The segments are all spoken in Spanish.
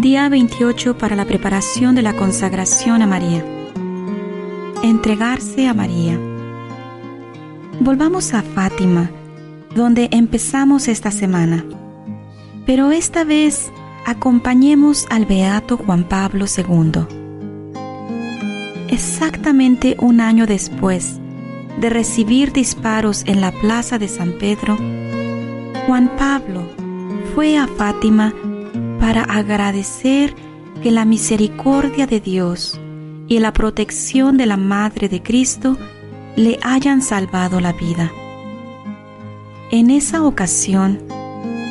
Día 28 para la preparación de la consagración a María. Entregarse a María. Volvamos a Fátima, donde empezamos esta semana. Pero esta vez acompañemos al Beato Juan Pablo II. Exactamente un año después de recibir disparos en la plaza de San Pedro, Juan Pablo fue a Fátima para agradecer que la misericordia de Dios y la protección de la Madre de Cristo le hayan salvado la vida. En esa ocasión,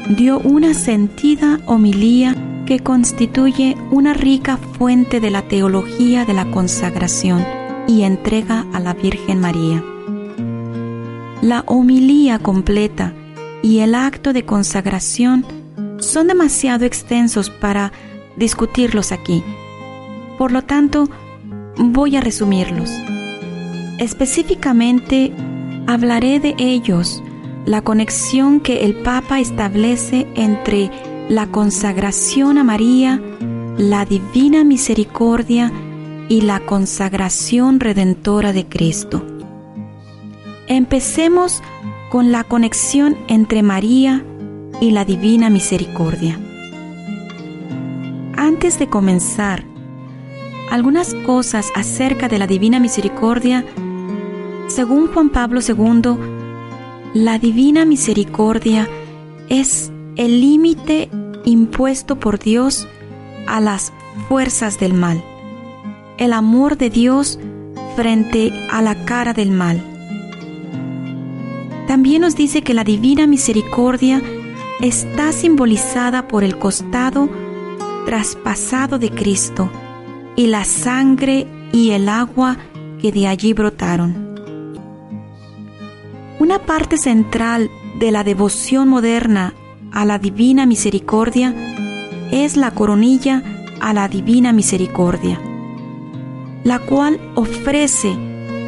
dio una sentida homilía que constituye una rica fuente de la teología de la consagración y entrega a la Virgen María. La homilía completa y el acto de consagración son demasiado extensos para discutirlos aquí. Por lo tanto, voy a resumirlos. Específicamente, hablaré de ellos, la conexión que el Papa establece entre la consagración a María, la divina misericordia y la consagración redentora de Cristo. Empecemos con la conexión entre María y la divina misericordia. Antes de comenzar, algunas cosas acerca de la divina misericordia, según Juan Pablo II, la divina misericordia es el límite impuesto por Dios a las fuerzas del mal, el amor de Dios frente a la cara del mal. También nos dice que la divina misericordia está simbolizada por el costado traspasado de Cristo y la sangre y el agua que de allí brotaron. Una parte central de la devoción moderna a la divina misericordia es la coronilla a la divina misericordia, la cual ofrece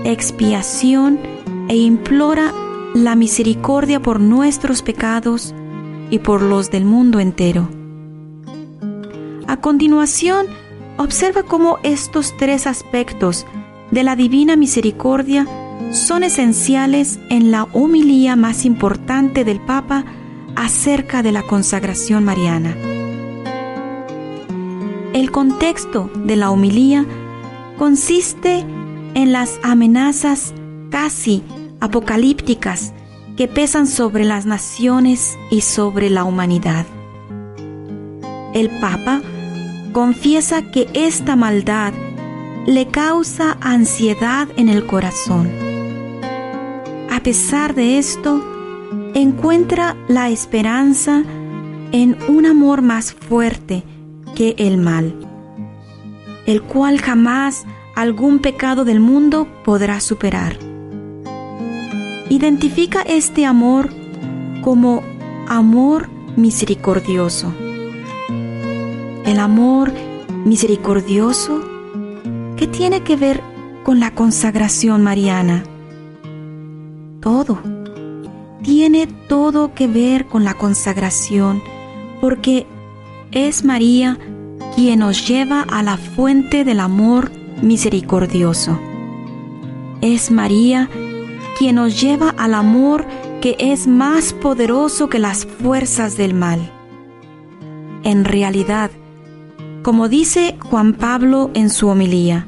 expiación e implora la misericordia por nuestros pecados y por los del mundo entero. A continuación, observa cómo estos tres aspectos de la divina misericordia son esenciales en la homilía más importante del Papa acerca de la consagración mariana. El contexto de la homilía consiste en las amenazas casi apocalípticas que pesan sobre las naciones y sobre la humanidad. El Papa confiesa que esta maldad le causa ansiedad en el corazón. A pesar de esto, encuentra la esperanza en un amor más fuerte que el mal, el cual jamás algún pecado del mundo podrá superar. Identifica este amor como amor misericordioso. El amor misericordioso, ¿qué tiene que ver con la consagración mariana? Todo. Tiene todo que ver con la consagración, porque es María quien nos lleva a la fuente del amor misericordioso. Es María quien nos lleva al amor que es más poderoso que las fuerzas del mal. En realidad, como dice Juan Pablo en su homilía,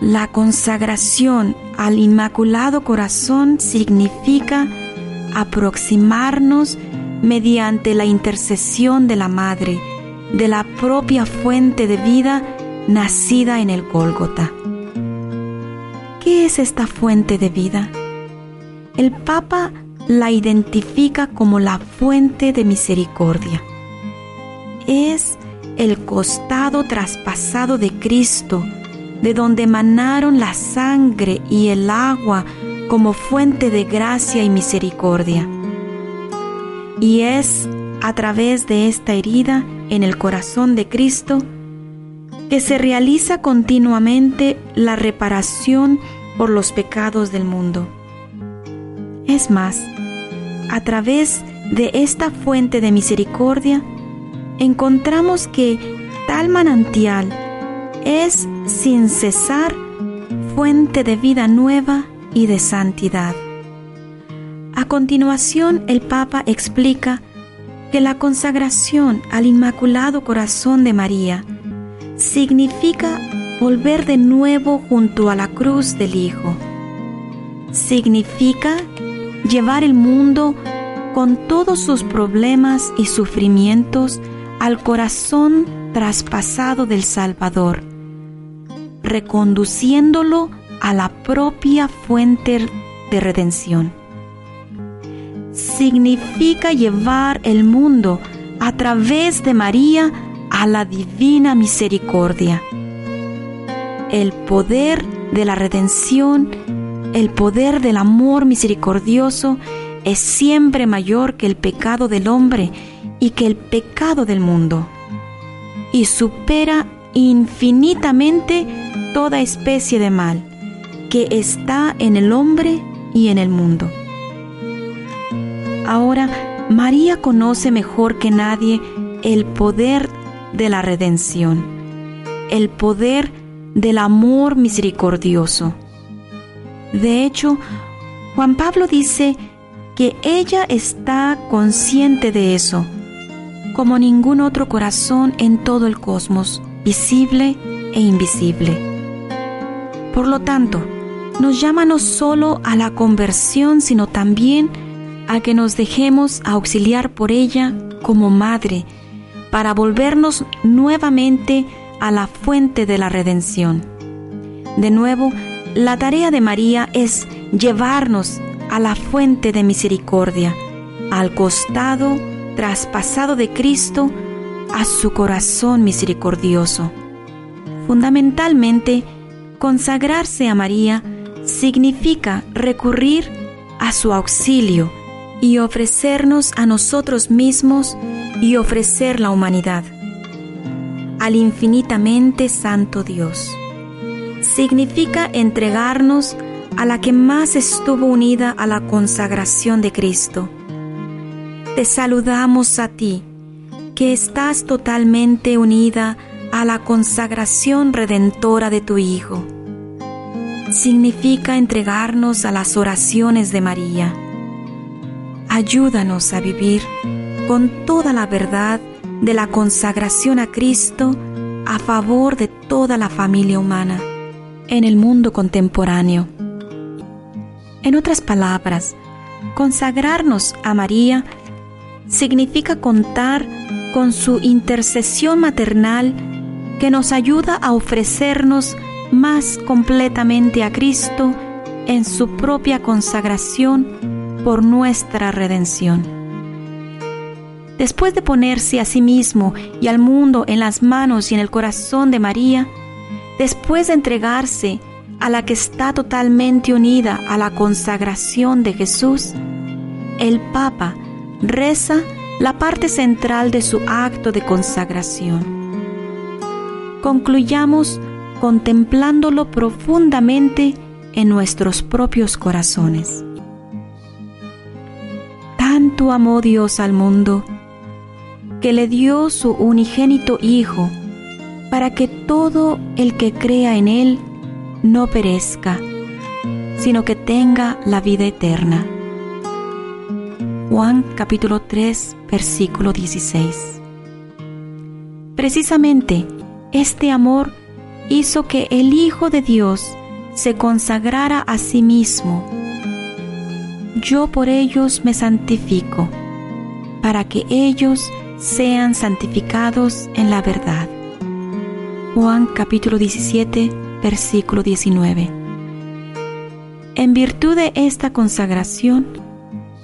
la consagración al Inmaculado Corazón significa aproximarnos mediante la intercesión de la Madre, de la propia fuente de vida nacida en el Gólgota. ¿Qué es esta fuente de vida? El Papa la identifica como la fuente de misericordia. Es el costado traspasado de Cristo, de donde emanaron la sangre y el agua como fuente de gracia y misericordia. Y es a través de esta herida en el corazón de Cristo que se realiza continuamente la reparación por los pecados del mundo. Es más, a través de esta fuente de misericordia, encontramos que tal manantial es sin cesar fuente de vida nueva y de santidad. A continuación, el Papa explica que la consagración al Inmaculado Corazón de María significa volver de nuevo junto a la cruz del Hijo. Significa llevar el mundo con todos sus problemas y sufrimientos al corazón traspasado del Salvador, reconduciéndolo a la propia fuente de redención. Significa llevar el mundo a través de María a la divina misericordia. El poder de la redención, el poder del amor misericordioso es siempre mayor que el pecado del hombre y que el pecado del mundo, y supera infinitamente toda especie de mal que está en el hombre y en el mundo. Ahora, María conoce mejor que nadie el poder de la redención, el poder del amor misericordioso. De hecho, Juan Pablo dice que ella está consciente de eso, como ningún otro corazón en todo el cosmos, visible e invisible. Por lo tanto, nos llama no solo a la conversión, sino también a que nos dejemos auxiliar por ella como madre, para volvernos nuevamente a la fuente de la redención. De nuevo, la tarea de María es llevarnos a la fuente de misericordia, al costado traspasado de Cristo, a su corazón misericordioso. Fundamentalmente, consagrarse a María significa recurrir a su auxilio y ofrecernos a nosotros mismos y ofrecer la humanidad al infinitamente Santo Dios. Significa entregarnos a la que más estuvo unida a la consagración de Cristo. Te saludamos a ti, que estás totalmente unida a la consagración redentora de tu Hijo. Significa entregarnos a las oraciones de María. Ayúdanos a vivir con toda la verdad de la consagración a Cristo a favor de toda la familia humana en el mundo contemporáneo. En otras palabras, consagrarnos a María significa contar con su intercesión maternal que nos ayuda a ofrecernos más completamente a Cristo en su propia consagración por nuestra redención después de ponerse a sí mismo y al mundo en las manos y en el corazón de María, después de entregarse a la que está totalmente unida a la consagración de Jesús, el Papa reza la parte central de su acto de consagración. Concluyamos contemplándolo profundamente en nuestros propios corazones. Tanto amó Dios al mundo, que le dio su unigénito Hijo, para que todo el que crea en Él no perezca, sino que tenga la vida eterna. Juan capítulo 3, versículo 16. Precisamente este amor hizo que el Hijo de Dios se consagrara a sí mismo. Yo por ellos me santifico, para que ellos sean santificados en la verdad. Juan capítulo 17, versículo 19. En virtud de esta consagración,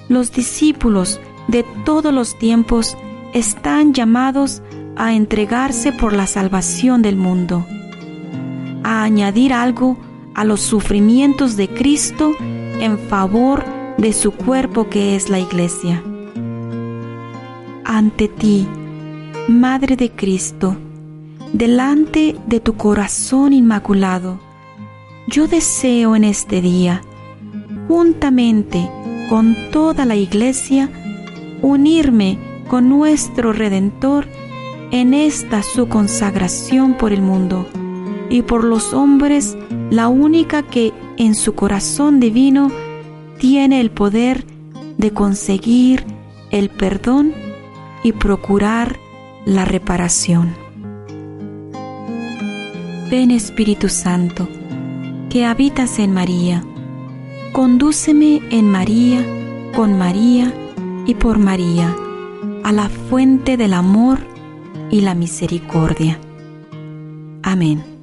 los discípulos de todos los tiempos están llamados a entregarse por la salvación del mundo, a añadir algo a los sufrimientos de Cristo en favor de su cuerpo que es la iglesia ante ti, Madre de Cristo, delante de tu corazón inmaculado, yo deseo en este día, juntamente con toda la Iglesia, unirme con nuestro Redentor en esta su consagración por el mundo y por los hombres la única que en su corazón divino tiene el poder de conseguir el perdón y procurar la reparación. Ven Espíritu Santo, que habitas en María, condúceme en María, con María y por María, a la fuente del amor y la misericordia. Amén.